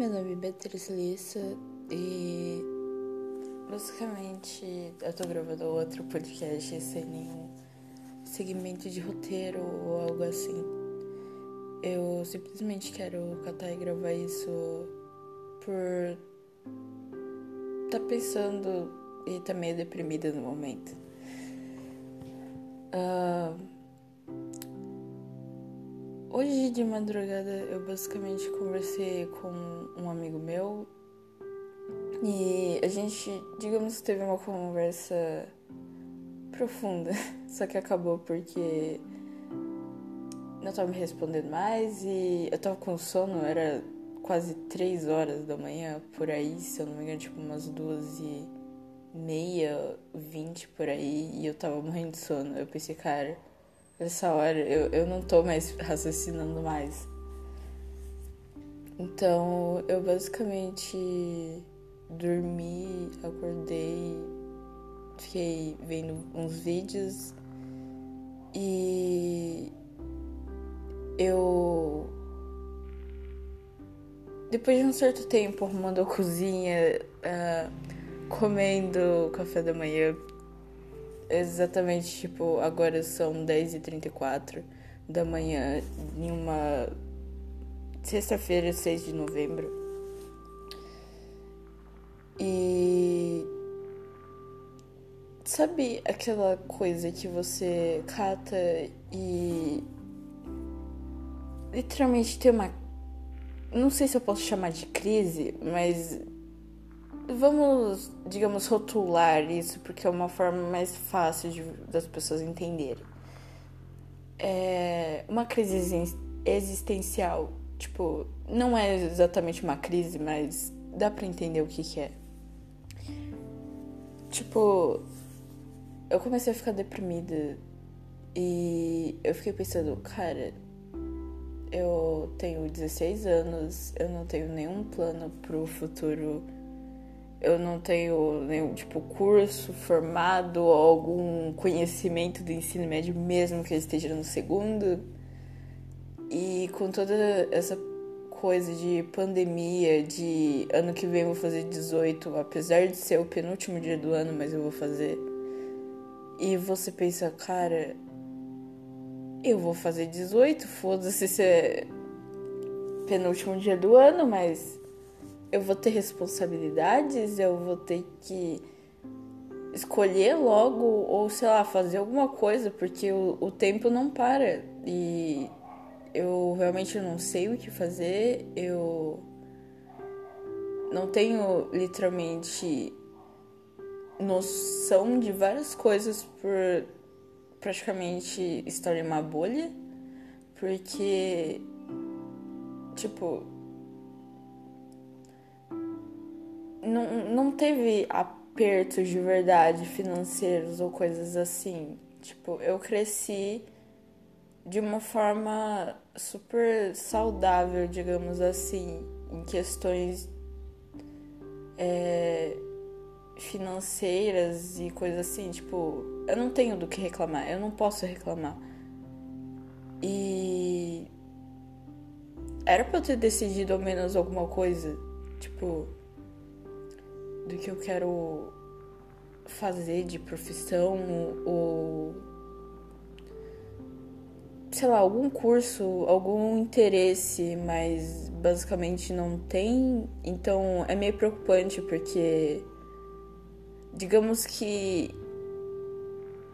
meu nome é Beatriz Lissa e basicamente eu tô gravando outro podcast sem nenhum segmento de roteiro ou algo assim. Eu simplesmente quero catar e gravar isso por tá pensando e tá meio deprimida no momento. Uh, Hoje de madrugada eu basicamente conversei com um amigo meu e a gente, digamos teve uma conversa profunda, só que acabou porque não tava me respondendo mais e eu tava com sono, era quase três horas da manhã por aí, se eu não me engano, tipo umas duas e meia, vinte por aí, e eu tava morrendo de sono. Eu pensei, cara Nessa hora eu, eu não tô mais raciocinando mais. Então eu basicamente dormi, acordei, fiquei vendo uns vídeos e eu depois de um certo tempo arrumando a cozinha, uh, comendo café da manhã, exatamente, tipo, agora são 10h34 da manhã, em uma sexta-feira, 6 de novembro. E. Sabe aquela coisa que você cata e. Literalmente tem uma. Não sei se eu posso chamar de crise, mas Vamos, digamos, rotular isso porque é uma forma mais fácil de, das pessoas entenderem. É uma crise existencial, tipo, não é exatamente uma crise, mas dá para entender o que, que é. Tipo, eu comecei a ficar deprimida e eu fiquei pensando, cara, eu tenho 16 anos, eu não tenho nenhum plano pro futuro eu não tenho nenhum tipo curso formado ou algum conhecimento do ensino médio, mesmo que eu esteja no segundo. E com toda essa coisa de pandemia, de ano que vem eu vou fazer 18, apesar de ser o penúltimo dia do ano, mas eu vou fazer. E você pensa, cara, eu vou fazer 18, foda-se se é penúltimo dia do ano, mas eu vou ter responsabilidades, eu vou ter que escolher logo ou sei lá, fazer alguma coisa, porque o, o tempo não para. E eu realmente não sei o que fazer, eu não tenho literalmente noção de várias coisas por praticamente estar em uma bolha, porque tipo não, não teve apertos de verdade financeiros ou coisas assim. Tipo, eu cresci de uma forma super saudável, digamos assim, em questões é, financeiras e coisas assim. Tipo, eu não tenho do que reclamar, eu não posso reclamar. E era pra eu ter decidido ao menos alguma coisa. Tipo, do que eu quero fazer de profissão ou sei lá, algum curso, algum interesse, mas basicamente não tem. Então é meio preocupante porque digamos que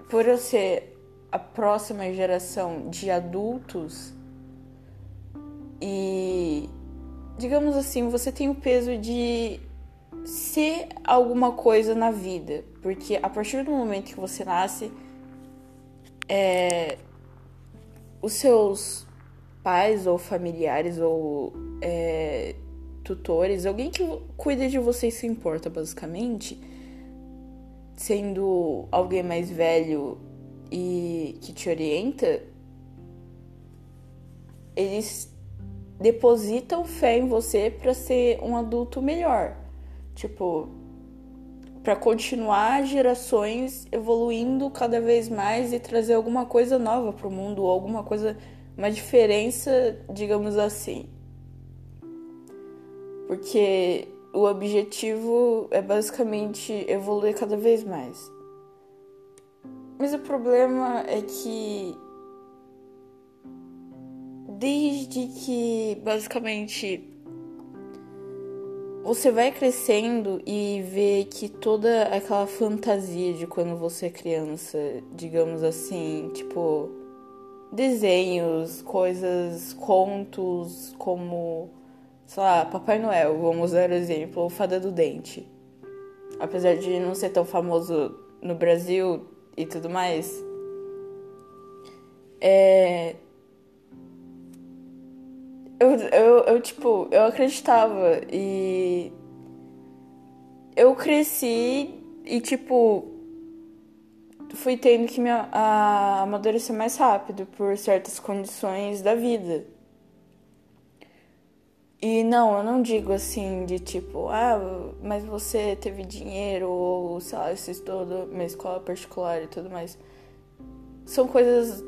por eu ser a próxima geração de adultos e digamos assim, você tem o peso de ser alguma coisa na vida. Porque a partir do momento que você nasce, é, os seus pais ou familiares ou é, tutores, alguém que cuida de você e se importa, basicamente, sendo alguém mais velho e que te orienta, eles depositam fé em você para ser um adulto melhor. Tipo, para continuar gerações evoluindo cada vez mais e trazer alguma coisa nova para o mundo, ou alguma coisa, uma diferença, digamos assim. Porque o objetivo é basicamente evoluir cada vez mais. Mas o problema é que desde que basicamente você vai crescendo e vê que toda aquela fantasia de quando você é criança, digamos assim, tipo desenhos, coisas, contos como, sei lá, Papai Noel, vamos dar exemplo, ou Fada do Dente. Apesar de não ser tão famoso no Brasil e tudo mais, é, eu, eu, eu, tipo, eu acreditava e. Eu cresci e, tipo, fui tendo que me a, amadurecer mais rápido por certas condições da vida. E não, eu não digo assim de tipo, ah, mas você teve dinheiro ou, sei lá, você estudou uma escola particular e tudo mais. São coisas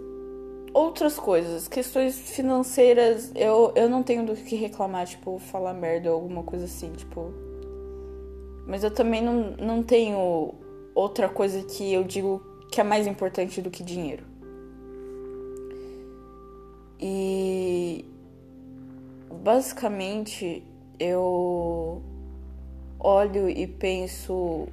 outras coisas, questões financeiras, eu, eu não tenho do que reclamar, tipo, falar merda ou alguma coisa assim, tipo. Mas eu também não, não tenho outra coisa que eu digo que é mais importante do que dinheiro. E basicamente eu olho e penso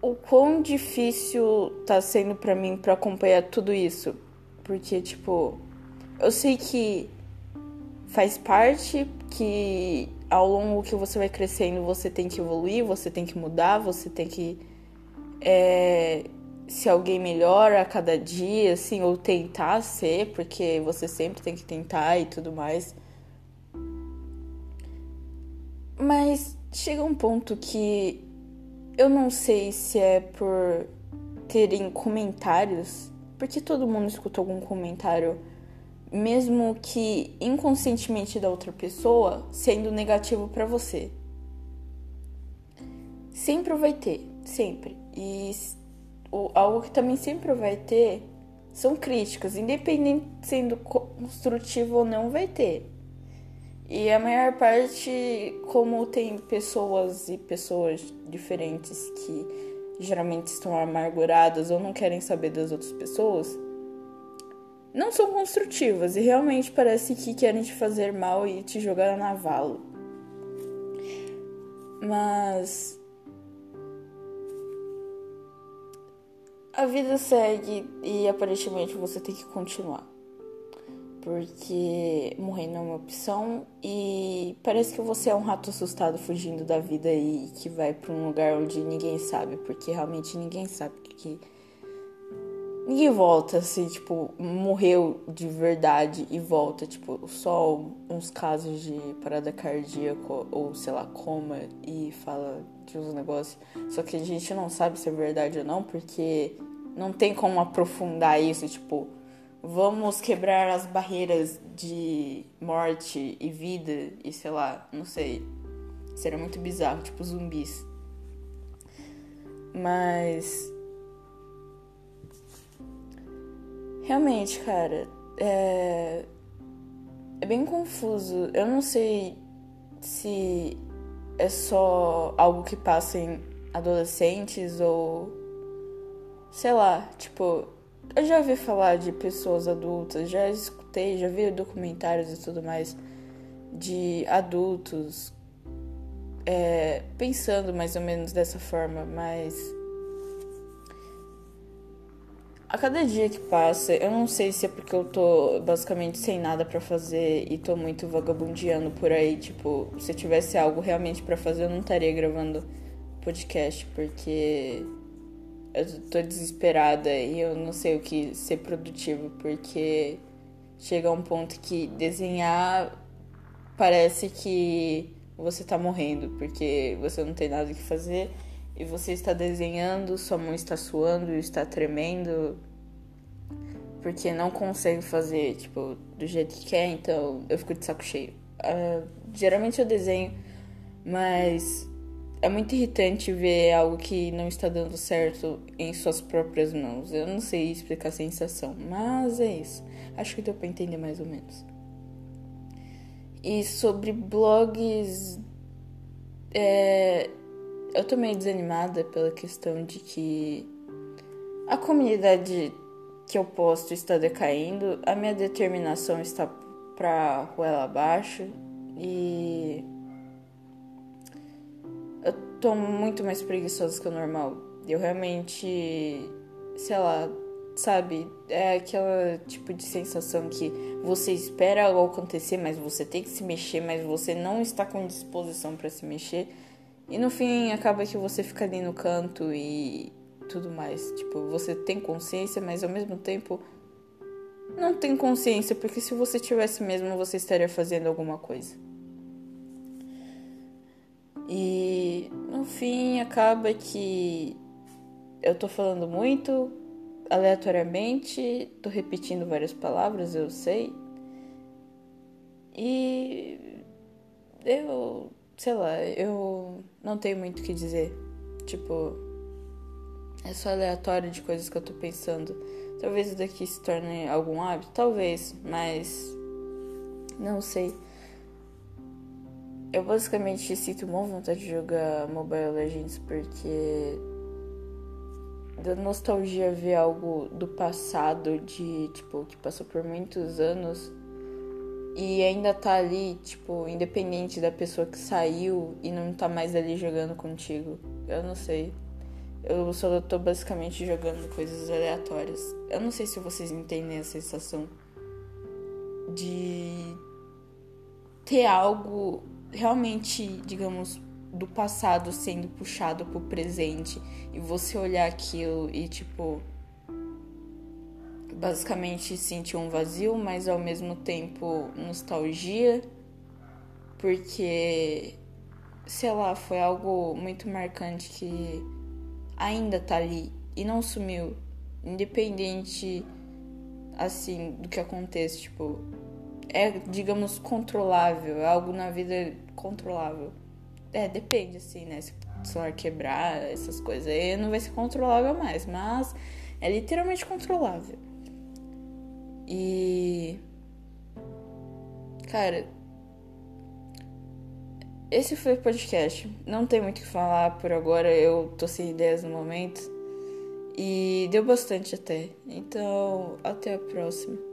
o quão difícil tá sendo para mim para acompanhar tudo isso. Porque, tipo, eu sei que faz parte que ao longo que você vai crescendo você tem que evoluir, você tem que mudar, você tem que é, ser alguém melhor a cada dia, assim, ou tentar ser, porque você sempre tem que tentar e tudo mais. Mas chega um ponto que eu não sei se é por terem comentários, porque todo mundo escutou algum comentário, mesmo que inconscientemente da outra pessoa, sendo negativo para você. Sempre vai ter, sempre. E algo que também sempre vai ter são críticas, independente sendo construtivo ou não, vai ter. E a maior parte, como tem pessoas e pessoas diferentes que geralmente estão amarguradas ou não querem saber das outras pessoas, não são construtivas e realmente parece que querem te fazer mal e te jogar na navala. Mas a vida segue e aparentemente você tem que continuar porque morrer não é uma opção e parece que você é um rato assustado fugindo da vida e que vai para um lugar onde ninguém sabe, porque realmente ninguém sabe que ninguém volta assim, tipo, morreu de verdade e volta, tipo, só uns casos de parada cardíaca ou sei lá, coma e fala de uns negócios, só que a gente não sabe se é verdade ou não, porque não tem como aprofundar isso, tipo, vamos quebrar as barreiras de morte e vida e sei lá, não sei. Seria muito bizarro, tipo zumbis. Mas. Realmente, cara, é. É bem confuso. Eu não sei se é só algo que passa em adolescentes ou. Sei lá, tipo, eu já ouvi falar de pessoas adultas, já escutei, já vi documentários e tudo mais de adultos é, pensando mais ou menos dessa forma, mas a cada dia que passa, eu não sei se é porque eu tô basicamente sem nada para fazer e tô muito vagabundeando por aí, tipo, se tivesse algo realmente para fazer, eu não estaria gravando podcast, porque eu tô desesperada e eu não sei o que ser produtivo, porque chega um ponto que desenhar parece que você tá morrendo, porque você não tem nada que fazer e você está desenhando, sua mão está suando, está tremendo, porque não consegue fazer, tipo, do jeito que quer, então eu fico de saco cheio. Uh, geralmente eu desenho, mas é muito irritante ver algo que não está dando certo em suas próprias mãos. Eu não sei explicar a sensação, mas é isso. Acho que deu para entender mais ou menos. E sobre blogs. É, eu tô meio desanimada pela questão de que a comunidade que eu posto está decaindo, a minha determinação está pra ruela abaixo e tô muito mais preguiçosa que o normal. Eu realmente, sei lá, sabe, é aquela tipo de sensação que você espera algo acontecer, mas você tem que se mexer, mas você não está com disposição para se mexer. E no fim acaba que você fica ali no canto e tudo mais. Tipo, você tem consciência, mas ao mesmo tempo não tem consciência, porque se você tivesse mesmo, você estaria fazendo alguma coisa. E no fim acaba que eu tô falando muito aleatoriamente, tô repetindo várias palavras, eu sei. E eu, sei lá, eu não tenho muito o que dizer. Tipo, é só aleatório de coisas que eu tô pensando. Talvez isso daqui se torne algum hábito, talvez, mas não sei. Eu basicamente sinto uma vontade de jogar Mobile Legends porque da nostalgia ver algo do passado de tipo que passou por muitos anos e ainda tá ali, tipo, independente da pessoa que saiu e não tá mais ali jogando contigo. Eu não sei. Eu só tô basicamente jogando coisas aleatórias. Eu não sei se vocês entendem a sensação de ter algo realmente, digamos, do passado sendo puxado pro presente e você olhar aquilo e tipo basicamente sentir um vazio, mas ao mesmo tempo nostalgia, porque sei lá, foi algo muito marcante que ainda tá ali e não sumiu, independente assim do que aconteça, tipo, é, digamos, controlável, é algo na vida controlável. É, depende, assim, né? Se o celular quebrar, essas coisas aí, não vai ser controlável mais, mas é literalmente controlável. E. Cara, esse foi o podcast. Não tem muito o que falar por agora, eu tô sem ideias no momento. E deu bastante até. Então, até a próxima.